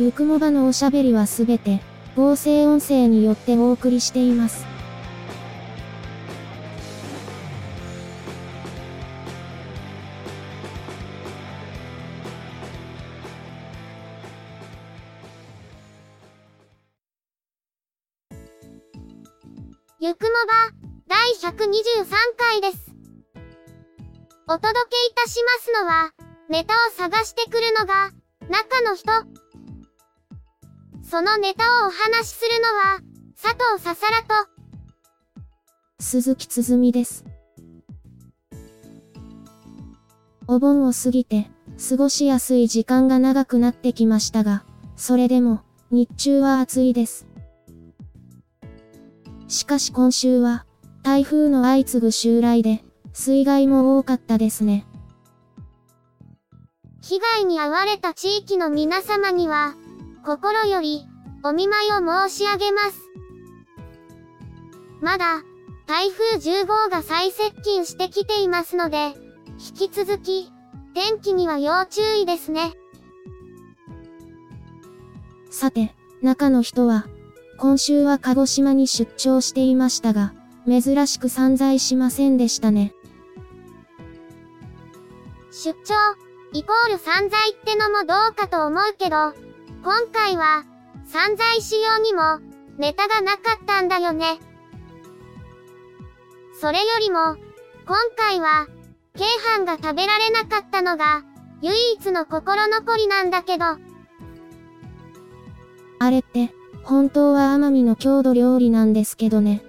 ゆくもばのおしゃべりはすべて、合成音声によってお送りしています。ゆくもば、第123回です。お届けいたしますのは、ネタを探してくるのが、中の人。そのネタをお話しするのは、佐藤ささらと、鈴木つづみです。お盆を過ぎて、過ごしやすい時間が長くなってきましたが、それでも、日中は暑いです。しかし今週は、台風の相次ぐ襲来で、水害も多かったですね。被害に遭われた地域の皆様には、心より、お見舞いを申し上げます。まだ、台風10号が再接近してきていますので、引き続き、天気には要注意ですね。さて、中の人は、今週は鹿児島に出張していましたが、珍しく散財しませんでしたね。出張、イコール散財ってのもどうかと思うけど、今回は、散財しようにも、ネタがなかったんだよね。それよりも、今回は、京阪が食べられなかったのが、唯一の心残りなんだけど。あれって、本当は奄美の郷土料理なんですけどね。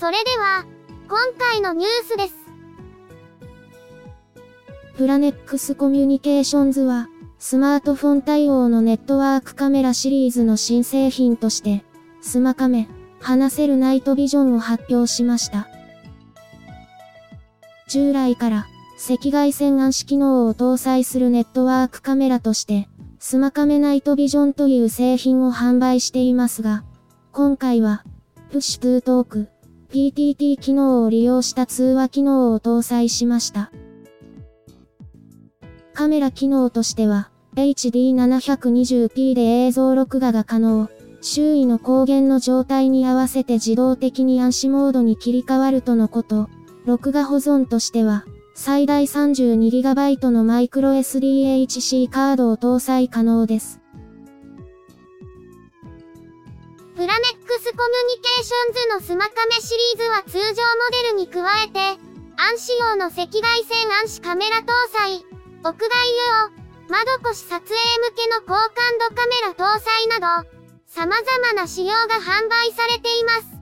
それでは、今回のニュースです。プラネックスコミュニケーションズは、スマートフォン対応のネットワークカメラシリーズの新製品として、スマカメ、話せるナイトビジョンを発表しました。従来から赤外線暗視機能を搭載するネットワークカメラとして、スマカメナイトビジョンという製品を販売していますが、今回は、プッシュトゥートーク、PTT 機能を利用した通話機能を搭載しました。カメラ機能としては、HD720p で映像録画が可能。周囲の光源の状態に合わせて自動的に暗視モードに切り替わるとのこと。録画保存としては、最大 32GB のマイクロ SDHC カードを搭載可能です。プラネスコミュニケーションズのスマカメシリーズは通常モデルに加えて、暗視用の赤外線暗視カメラ搭載、屋外用、窓越し撮影向けの高感度カメラ搭載など、様々な仕様が販売されています。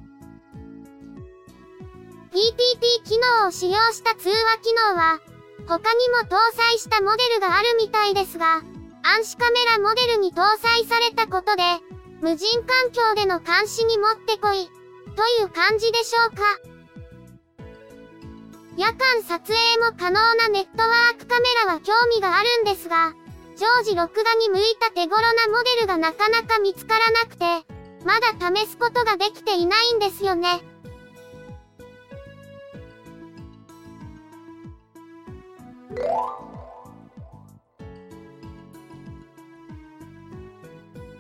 PTT 機能を使用した通話機能は、他にも搭載したモデルがあるみたいですが、暗視カメラモデルに搭載されたことで、無人環境での監視にもってこい、という感じでしょうか。夜間撮影も可能なネットワークカメラは興味があるんですが、常時録画に向いた手頃なモデルがなかなか見つからなくて、まだ試すことができていないんですよね。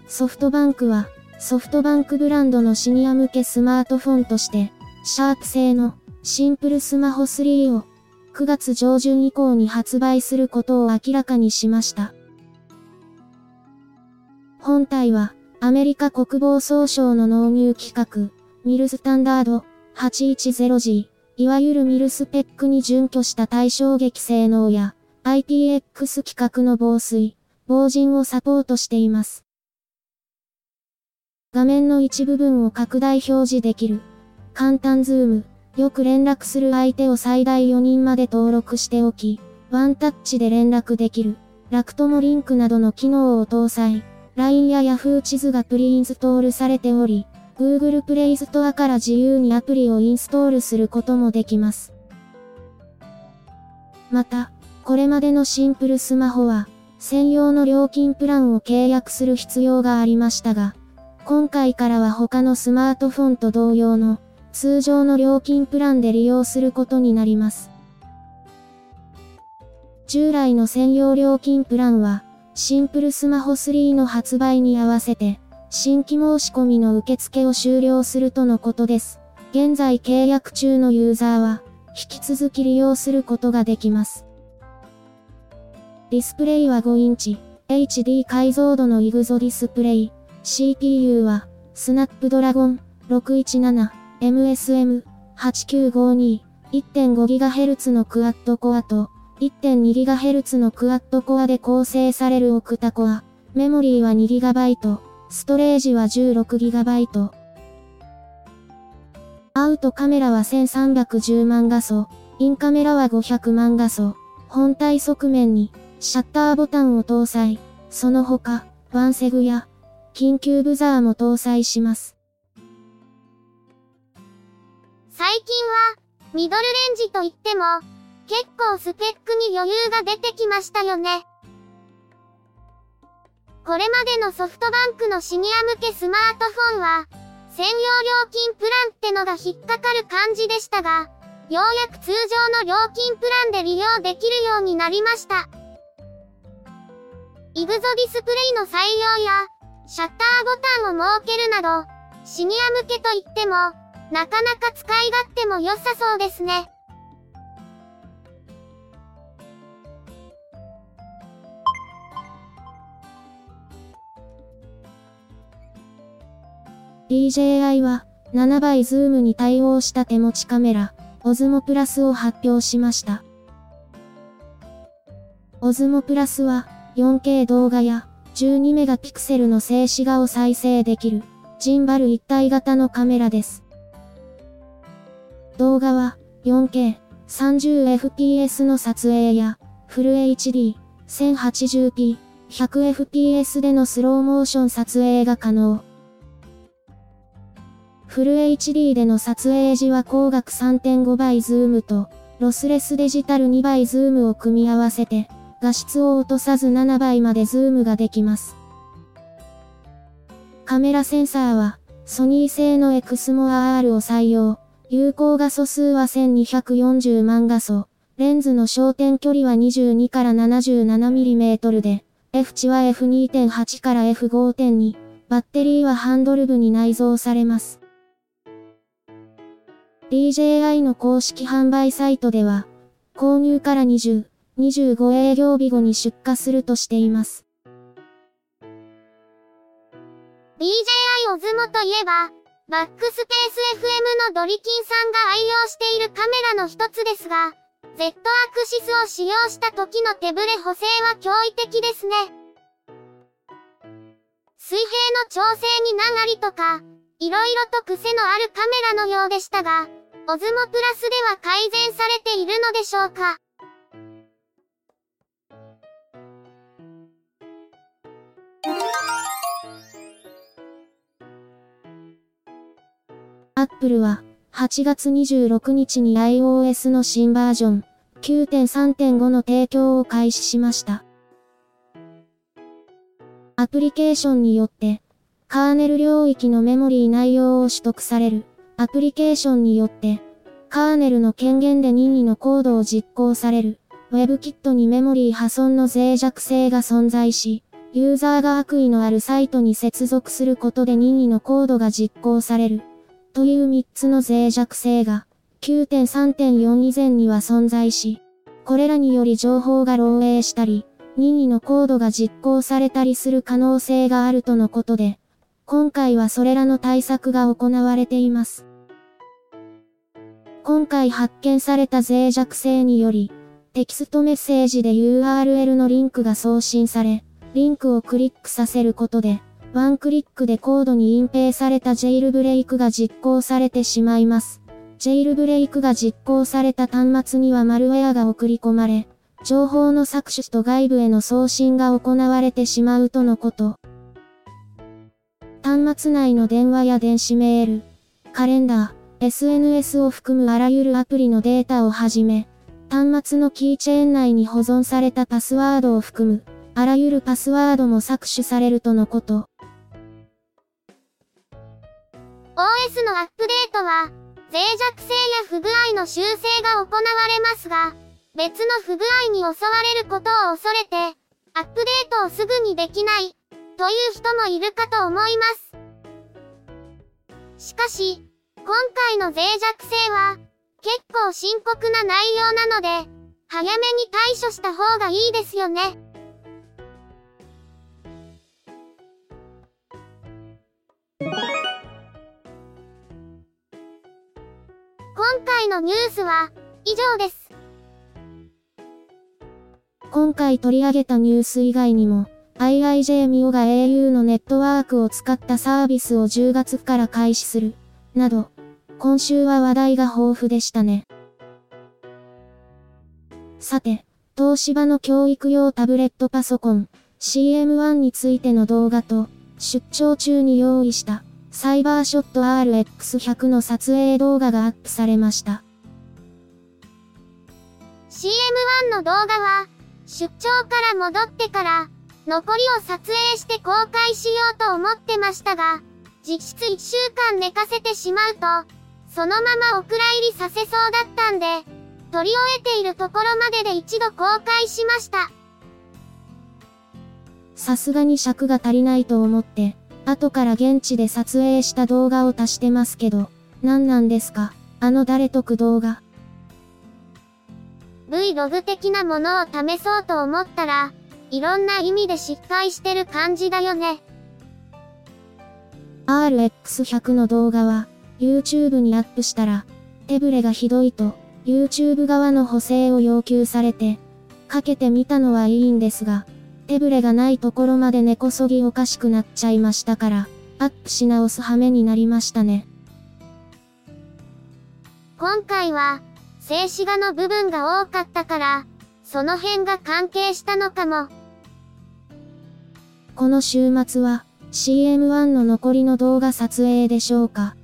ソフトバンクは、ソフトバンクブランドのシニア向けスマートフォンとして、シャープ製のシンプルスマホ3を9月上旬以降に発売することを明らかにしました。本体はアメリカ国防総省の納入規格、ミルスタンダード 810G、いわゆるミルスペックに準拠した対衝撃性能や IPX 規格の防水、防塵をサポートしています。画面の一部分を拡大表示できる、簡単ズーム、よく連絡する相手を最大4人まで登録しておき、ワンタッチで連絡できる、らくともリンクなどの機能を搭載、LINE や Yahoo 地図がプリインストールされており、Google Play Store から自由にアプリをインストールすることもできます。また、これまでのシンプルスマホは、専用の料金プランを契約する必要がありましたが、今回からは他のスマートフォンと同様の通常の料金プランで利用することになります。従来の専用料金プランは、シンプルスマホ3の発売に合わせて、新規申し込みの受付を終了するとのことです。現在契約中のユーザーは、引き続き利用することができます。ディスプレイは5インチ、HD 解像度のイグゾディスプレイ、CPU は、スナップドラゴン 617MSM8952 1.5GHz のクアッドコアと 1.2GHz のクワッドコアで構成されるオクタコア。メモリーは 2GB。ストレージは 16GB。アウトカメラは1310万画素。インカメラは500万画素。本体側面にシャッターボタンを搭載。その他、ワンセグや緊急ブザーも搭載します。最近は、ミドルレンジといっても、結構スペックに余裕が出てきましたよね。これまでのソフトバンクのシニア向けスマートフォンは、専用料金プランってのが引っかかる感じでしたが、ようやく通常の料金プランで利用できるようになりました。イグゾディスプレイの採用や、シャッターボタンを設けるなど、シニア向けといっても、なかなか使い勝手も良さそうですね。DJI は7倍ズームに対応した手持ちカメラ、Osmo Plus を発表しました。Osmo Plus は 4K 動画や12メガピクセルの静止画を再生できるジンバル一体型のカメラです。動画は 4K、30fps の撮影やフル HD、1080p、100fps でのスローモーション撮影が可能。フル HD での撮影時は光学3.5倍ズームと、ロスレスデジタル2倍ズームを組み合わせて、画質を落とさず7倍までズームができます。カメラセンサーは、ソニー製の Exmor を採用。有効画素数は1240万画素。レンズの焦点距離は22から 77mm で、F 値は F2.8 から F5.2。バッテリーはハンドル部に内蔵されます。DJI の公式販売サイトでは、購入から20、25営業日後に出荷するとしています。DJI オズモといえば、バックスペース FM のドリキンさんが愛用しているカメラの一つですが、Z アクシスを使用した時の手ブレ補正は驚異的ですね。水平の調整に流りとか、いろいろと癖のあるカメラのようでしたが、オズモプラスでは改善されているのでしょうか？アップルは8月26日に iOS の新バージョン9.3.5の提供を開始しました。アプリケーションによってカーネル領域のメモリー内容を取得される。アプリケーションによって、カーネルの権限で任意のコードを実行される、WebKit にメモリー破損の脆弱性が存在し、ユーザーが悪意のあるサイトに接続することで任意のコードが実行される、という3つの脆弱性が、9.3.4以前には存在し、これらにより情報が漏洩したり、任意のコードが実行されたりする可能性があるとのことで、今回はそれらの対策が行われています。今回発見された脆弱性により、テキストメッセージで URL のリンクが送信され、リンクをクリックさせることで、ワンクリックでコードに隠蔽されたジェイルブレイクが実行されてしまいます。ジェイルブレイクが実行された端末にはマルウェアが送り込まれ、情報の搾取と外部への送信が行われてしまうとのこと。端末内の電話や電子メール、カレンダー、SNS を含むあらゆるアプリのデータをはじめ、端末のキーチェーン内に保存されたパスワードを含む、あらゆるパスワードも搾取されるとのこと。OS のアップデートは、脆弱性や不具合の修正が行われますが、別の不具合に襲われることを恐れて、アップデートをすぐにできない、という人もいるかと思います。しかし、今回の脆弱性は、結構深刻な内容なので、早めに対処した方がいいですよね。のニュースは、以上です。今回取り上げたニュース以外にも、IIJ ミオが au のネットワークを使ったサービスを10月から開始する、など、今週は話題が豊富でしたね。さて、東芝の教育用タブレットパソコン、CM1 についての動画と、出張中に用意した、サイバーショット RX100 の撮影動画がアップされました。CM1 の動画は、出張から戻ってから、残りを撮影して公開しようと思ってましたが、実質1週間寝かせてしまうと、そのままお蔵入りさせそうだったんで、撮り終えているところまでで一度公開しました。さすがに尺が足りないと思って、後から現地で撮影した動画を足してますけど、何なんですか？あの誰得動画。Vlog 的なものを試そうと思ったら、いろんな意味で失敗してる感じだよね。RX100 の動画は、YouTube にアップしたら、手ブレがひどいと、YouTube 側の補正を要求されて、かけてみたのはいいんですが、手ブレがないところまで根こそぎおかしくなっちゃいましたから、アップし直す羽目になりましたね。今回は、静止画の部分が多かったから、その辺が関係したのかも。この週末は、CM1 の残りの動画撮影でしょうか？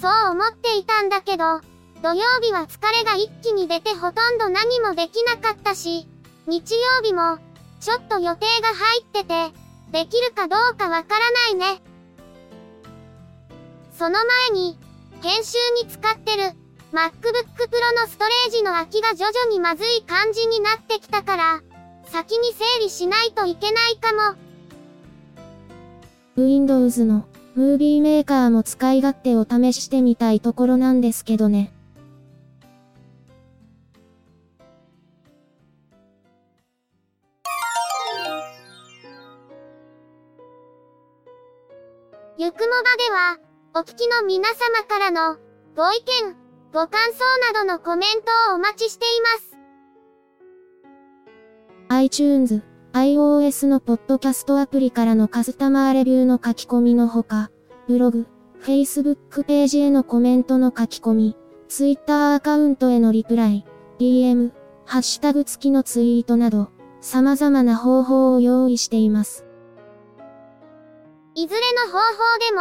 そう思っていたんだけど、土曜日は疲れが一気に出てほとんど何もできなかったし、日曜日も、ちょっと予定が入ってて、できるかどうかわからないね。その前に、編集に使ってる、MacBook Pro のストレージの空きが徐々にまずい感じになってきたから、先に整理しないといけないかも。Windows の、ムービーメーカーも使い勝手を試してみたいところなんですけどね。ゆくもばでは、お聞きの皆様からの、ご意見、ご感想などのコメントをお待ちしています。iTunes、iOS のポッドキャストアプリからのカスタマーレビューの書き込みのほか、ブログ、Facebook ページへのコメントの書き込み、Twitter アカウントへのリプライ、DM、ハッシュタグ付きのツイートなど、様々な方法を用意しています。いずれの方法でも、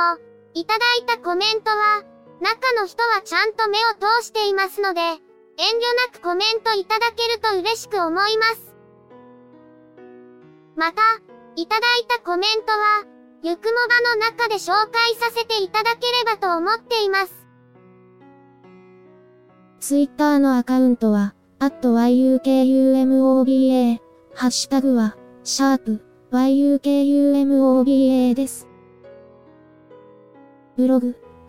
いただいたコメントは、中の人はちゃんと目を通していますので、遠慮なくコメントいただけると嬉しく思います。また、いただいたコメントは、ゆくもばの中で紹介させていただければと思っています。Twitter のアカウントは、yukumoba、ハッシュタグは、シャープ yukumoba です。ブログ、